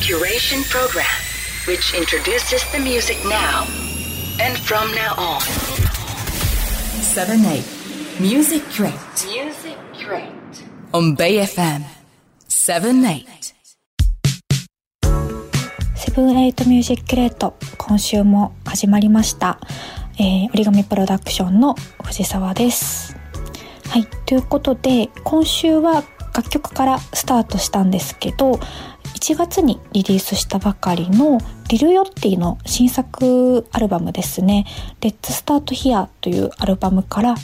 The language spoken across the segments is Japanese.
curation program which introduces the music now and from now on. 7 8 Music Crate Music Crate. on Bay FM 7 8セブンエイトミュージックレート今週も始まりました、えー、折り紙プロダクションの藤沢ですはいということで今週は楽曲からスタートしたんですけど1月にリリースしたばかりのリル・ヨッティの新作アルバムですね「Let's Start Here」というアルバムから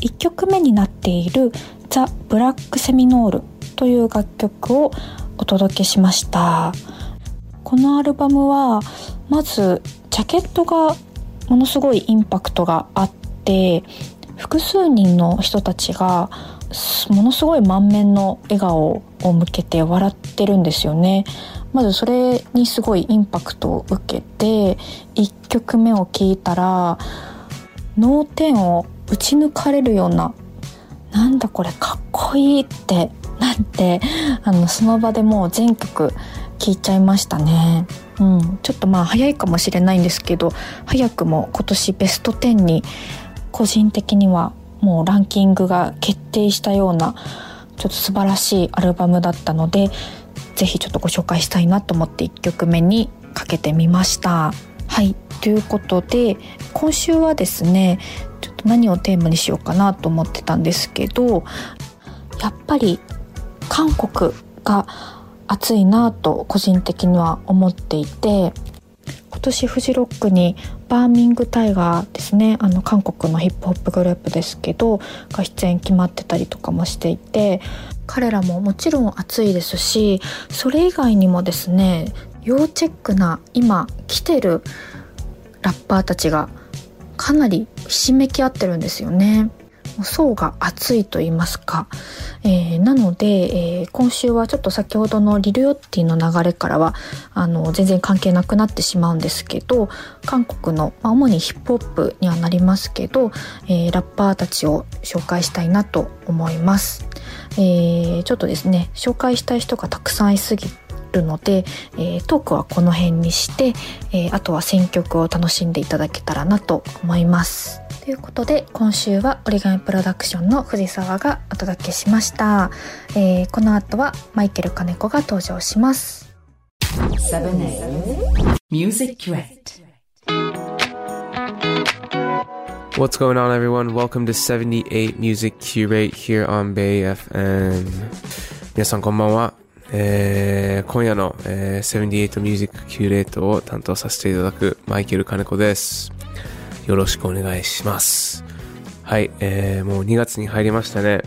1曲目になっている「ザ・ブラック・セミノール」という楽曲をお届けしました。このアルバムはまずジャケットがものすごいインパクトがあって複数人の人たちがものすごい満面の笑顔を向けて笑ってるんですよねまずそれにすごいインパクトを受けて1曲目を聴いたら脳天を打ち抜かれるようななんだこれかっこいいってなってあのその場でもう全曲聴いちゃいましたね。うん、ちょっとまあ早いかもしれないんですけど早くも今年ベスト10に個人的にはもうランキングが決定したようなちょっと素晴らしいアルバムだったのでぜひちょっとご紹介したいなと思って1曲目にかけてみました。はいということで今週はですねちょっと何をテーマにしようかなと思ってたんですけどやっぱり韓国が熱いなと個人的には思っていて今年フジロックにバーミングタイガーですねあの韓国のヒップホップグループですけどが出演決まってたりとかもしていて彼らももちろん熱いですしそれ以外にもですね要チェックな今来てるラッパーたちがかなりひしめき合ってるんですよね。層が厚いと言いますか、えーなので、えー今週はちょっと先ほどのリルヨッティの流れからはあの全然関係なくなってしまうんですけど韓国の、まあ、主にヒップホップにはなりますけど、えーラッパーたちを紹介したいなと思います、えーちょっとですね紹介したい人がたくさんいすぎるので、えートークはこの辺にして、えーあとは選曲を楽しんでいただけたらなと思います。ということで今週は折り紙プロダクションの藤沢がお届けしました、えーこの後はマイケル金子が登場します7 8 Music Crate What's going on, everyone? Welcome to 78 Music Curate here on Bay FM. 皆さんこんばんは。えー今夜の、えー78 Music Curate を担当させていただくマイケル金子です。よろしくお願いします。はい、えーもう2月に入りましたね。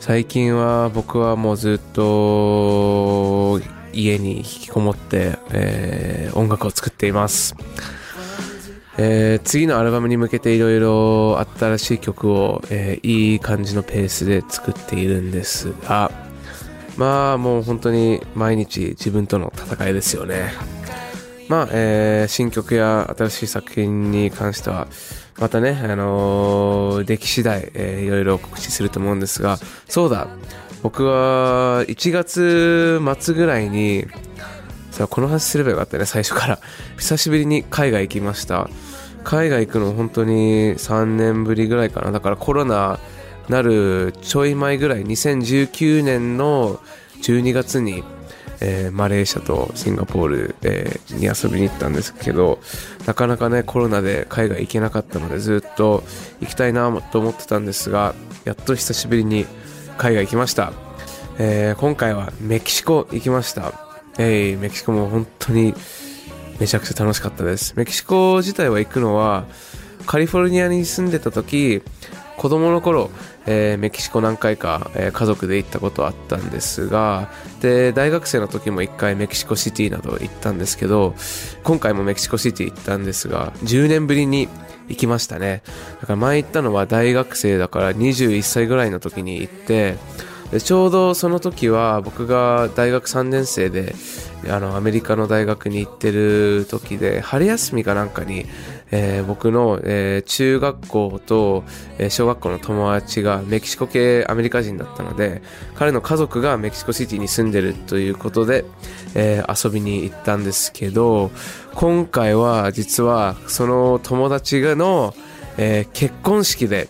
最近は僕はもうずっと家に引きこもって、えー音楽を作っています。えー次のアルバムに向けていろいろ新しい曲を、えーいい感じのペースで作っているんですが、まあもう本当に毎日自分との戦いですよね。まあ、えー新曲や新しい作品に関しては、またね、あのー、出来次第、えーいろいろ告知すると思うんですが、そうだ、僕は1月末ぐらいに、さあこの話すればよかったね最初から。久しぶりに海外行きました。海外行くの本当に3年ぶりぐらいかな。だからコロナなるちょい前ぐらい2019年の12月に、えーマレーシアとシンガポール、えーに遊びに行ったんですけどなかなかねコロナで海外行けなかったのでずっと行きたいなと思ってたんですがやっと久しぶりに海外行きました、えー今回はメキシコ行きましたえーメキシコも本当にめちゃくちゃ楽しかったです。メキシコ自体は行くのは、カリフォルニアに住んでた時、子供の頃、えーメキシコ何回か、えー家族で行ったことあったんですが、で、大学生の時も一回メキシコシティなど行ったんですけど、今回もメキシコシティ行ったんですが、10年ぶりに行きましたね。だから前行ったのは大学生だから21歳ぐらいの時に行って、でちょうどその時は僕が大学3年生であのアメリカの大学に行ってる時で春休みかなんかに、えー僕の、えー中学校と、えー小学校の友達がメキシコ系アメリカ人だったので、彼の家族がメキシコシティに住んでるということで、えー遊びに行ったんですけど、今回は実はその友達がの、えー結婚式で、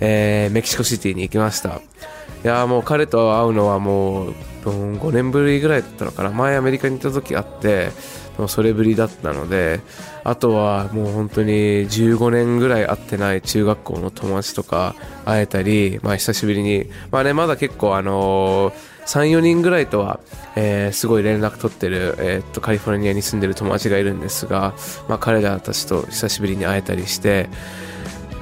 えーメキシコシティに行きました。いやもう彼と会うのはもう5年ぶりぐらいだったのかな。前アメリカに行った時あってもうそれぶりだったのであとはもう本当に15年ぐらい会ってない中学校の友達とか会えたり、まあ、久しぶりにまあねまだ結構あの34人ぐらいとは、えーすごい連絡取ってる、えーっとカリフォルニアに住んでる友達がいるんですが、まあ、彼らたちと久しぶりに会えたりして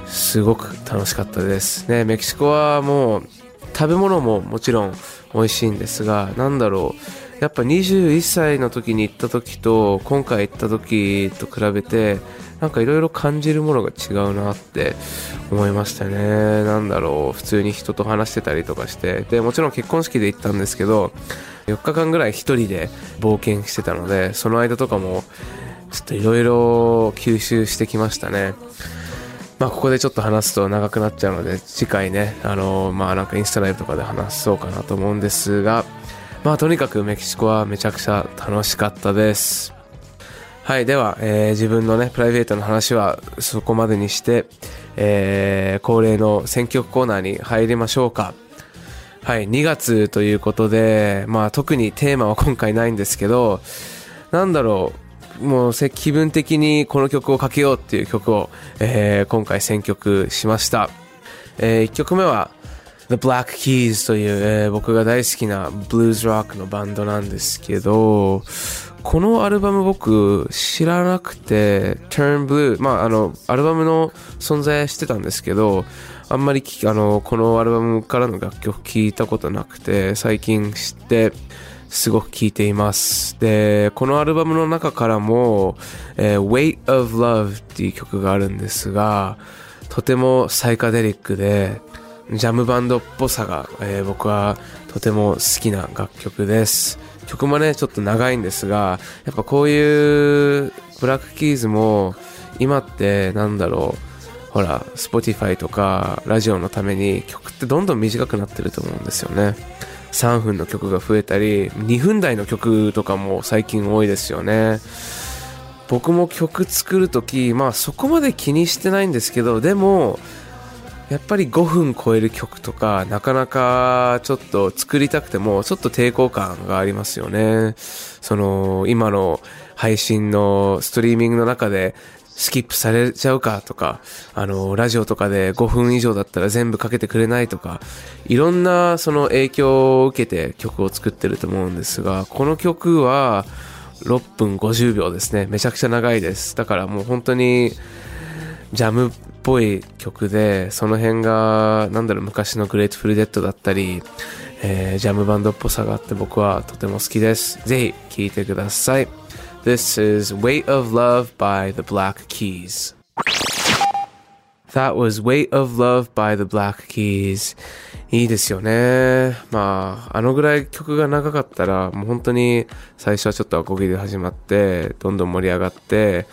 すごく楽しかったです。ねメキシコはもう食べ物ももちろん美味しいんですがなんだろう。やっぱ21歳の時に行った時と今回行った時と比べてなんかいろいろ感じるものが違うなって思いましたね。なんだろう。普通に人と話してたりとかして。でもちろん結婚式で行ったんですけど4日間ぐらい一人で冒険してたのでその間とかもちょっといろいろ吸収してきましたね。まあ、ここでちょっと話すと長くなっちゃうので、次回ね、あのまあなんかインスタライブとかで話そうかなと思うんですが、まあとにかくメキシコはめちゃくちゃ楽しかったです。はい、では、えー自分のね、プライベートの話はそこまでにして、えー恒例の選曲コーナーに入りましょうか。はい、2月ということで、まあ特にテーマは今回ないんですけど、なんだろう、もう気分的にこの曲をかけようっていう曲を、えー今回選曲しました。え1曲目は The Black Keys という、えー僕が大好きなブルーズロックのバンドなんですけど、このアルバム僕知らなくて Turn Blue、まああの、アルバムの存在してたんですけど、あんまりあの、このアルバムからの楽曲聞いたことなくて、最近知って、すごく聴いています。で、このアルバムの中からも、えー Weight of Love っていう曲があるんですが、とてもサイカデリックで、ジャムバンドっぽさが、えー僕はとても好きな楽曲です。曲もね、ちょっと長いんですが、やっぱこういうブラックキーズも、今ってなんだろう、ほら、Spotify とかラジオのために曲ってどんどん短くなってると思うんですよね。3分の曲が増えたり、2分台の曲とかも最近多いですよね。僕も曲作るとき、まあそこまで気にしてないんですけど、でも、やっぱり5分超える曲とか、なかなかちょっと作りたくても、ちょっと抵抗感がありますよね。その、今の配信のストリーミングの中で、スキップされちゃうかとか、あの、ラジオとかで5分以上だったら全部かけてくれないとか、いろんなその影響を受けて曲を作ってると思うんですが、この曲は6分50秒ですね。めちゃくちゃ長いです。だからもう本当に、ジャムっぽい曲で、その辺が、なんだろう、昔の Grateful Dead だったり、えージャムバンドっぽさがあって僕はとても好きです。ぜひ聴いてください。This is Weight of Love by the Black Keys. That was Weight of Love by the Black Keys. いいですよね。まあ、あのぐらい曲が長かったら、もう本当に最初はちょっとアコギで始まって、どんどん盛り上がって、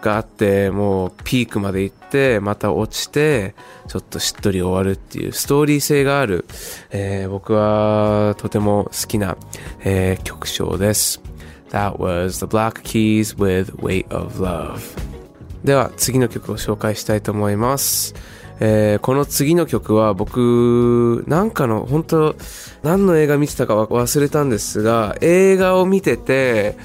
があって、もうピークまで行って、また落ちて、ちょっとしっとり終わるっていうストーリー性がある、えー僕はとても好きな、えー曲調です。That was The Black Keys with Weight of Love. では次の曲を紹介したいと思います。えーこの次の曲は僕、なんかの、本当何の映画見てたか忘れたんですが、映画を見てて、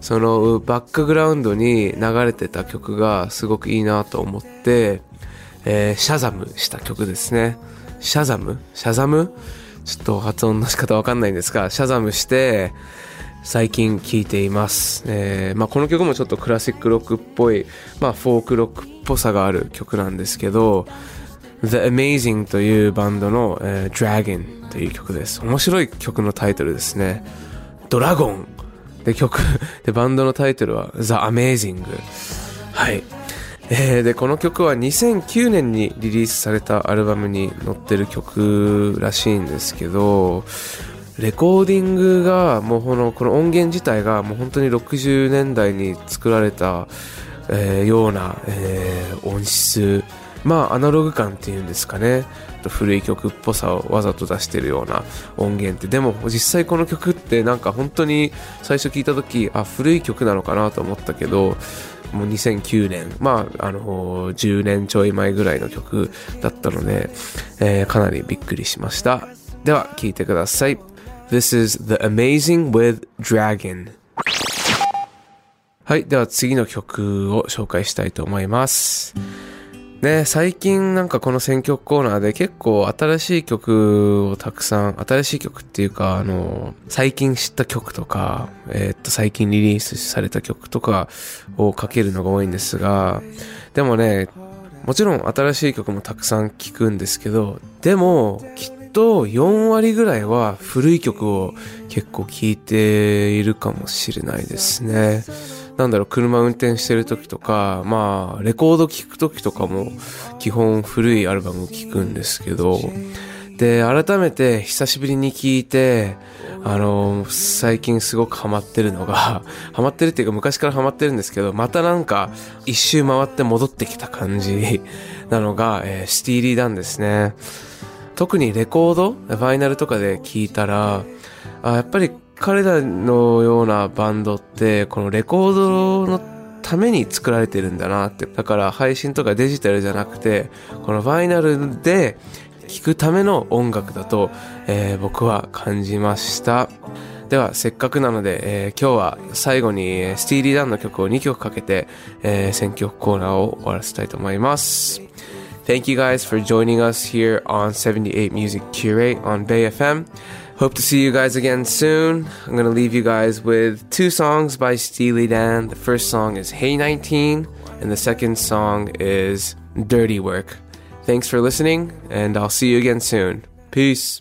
そのバックグラウンドに流れてた曲がすごくいいなと思って、えーシャザムした曲ですね。シャザム？シャザム？ちょっと発音の仕方わかんないんですが、シャザムして、最近聴いています。えーまあ、この曲もちょっとクラシックロックっぽい、まあ、フォークロックっぽさがある曲なんですけど、The Amazing というバンドの、えー Dragon という曲です。面白い曲のタイトルですね。ドラゴンで曲、でバンドのタイトルは The Amazing。はい。で、この曲は2009年にリリースされたアルバムに載ってる曲らしいんですけど、レコーディングがもうこのこの音源自体がもう本当に60年代に作られた、えーような、えー音質、まあアナログ感っていうんですかね。古い曲っぽさをわざと出してるような音源って。でも実際この曲ってなんか本当に最初聞いた時あ古い曲なのかなと思ったけどもう2009年まああの10年ちょい前ぐらいの曲だったので、えーかなりびっくりしました。では聴いてください。This is The Amazing with Dragon. はいでは次の曲を紹介したいと思います。ね、最近なんかこの選曲コーナーで結構新しい曲をたくさん、新しい曲っていうか、あの、最近知った曲とか、えーっと、最近リリースされた曲とかをかけるのが多いんですが、でもね、もちろん新しい曲もたくさん聴くんですけど、でも、きっと4割ぐらいは古い曲を結構聴いているかもしれないですね。なんだろう、車運転してる時とか、まあ、レコード聴く時とかも、基本古いアルバム聴くんですけど、で、改めて久しぶりに聴いて、あの、最近すごくハマってるのが、ハマってるっていうか昔からハマってるんですけど、またなんか一周回って戻ってきた感じなのが、えースティリーなんですね。特にレコード、ファイナルとかで聞いたら、あやっぱり彼らのようなバンドって、このレコードのために作られてるんだなって。だから配信とかデジタルじゃなくて、このファイナルで聴くための音楽だと、えー僕は感じました。では、せっかくなので、えー今日は最後にスティーリー・ダンの曲を2曲かけて、えー選曲コーナーを終わらせたいと思います。Thank you guys for joining us here on 78 Music Curate on Bay FM. Hope to see you guys again soon. I'm going to leave you guys with two songs by Steely Dan. The first song is Hey 19, and the second song is Dirty Work. Thanks for listening, and I'll see you again soon. Peace.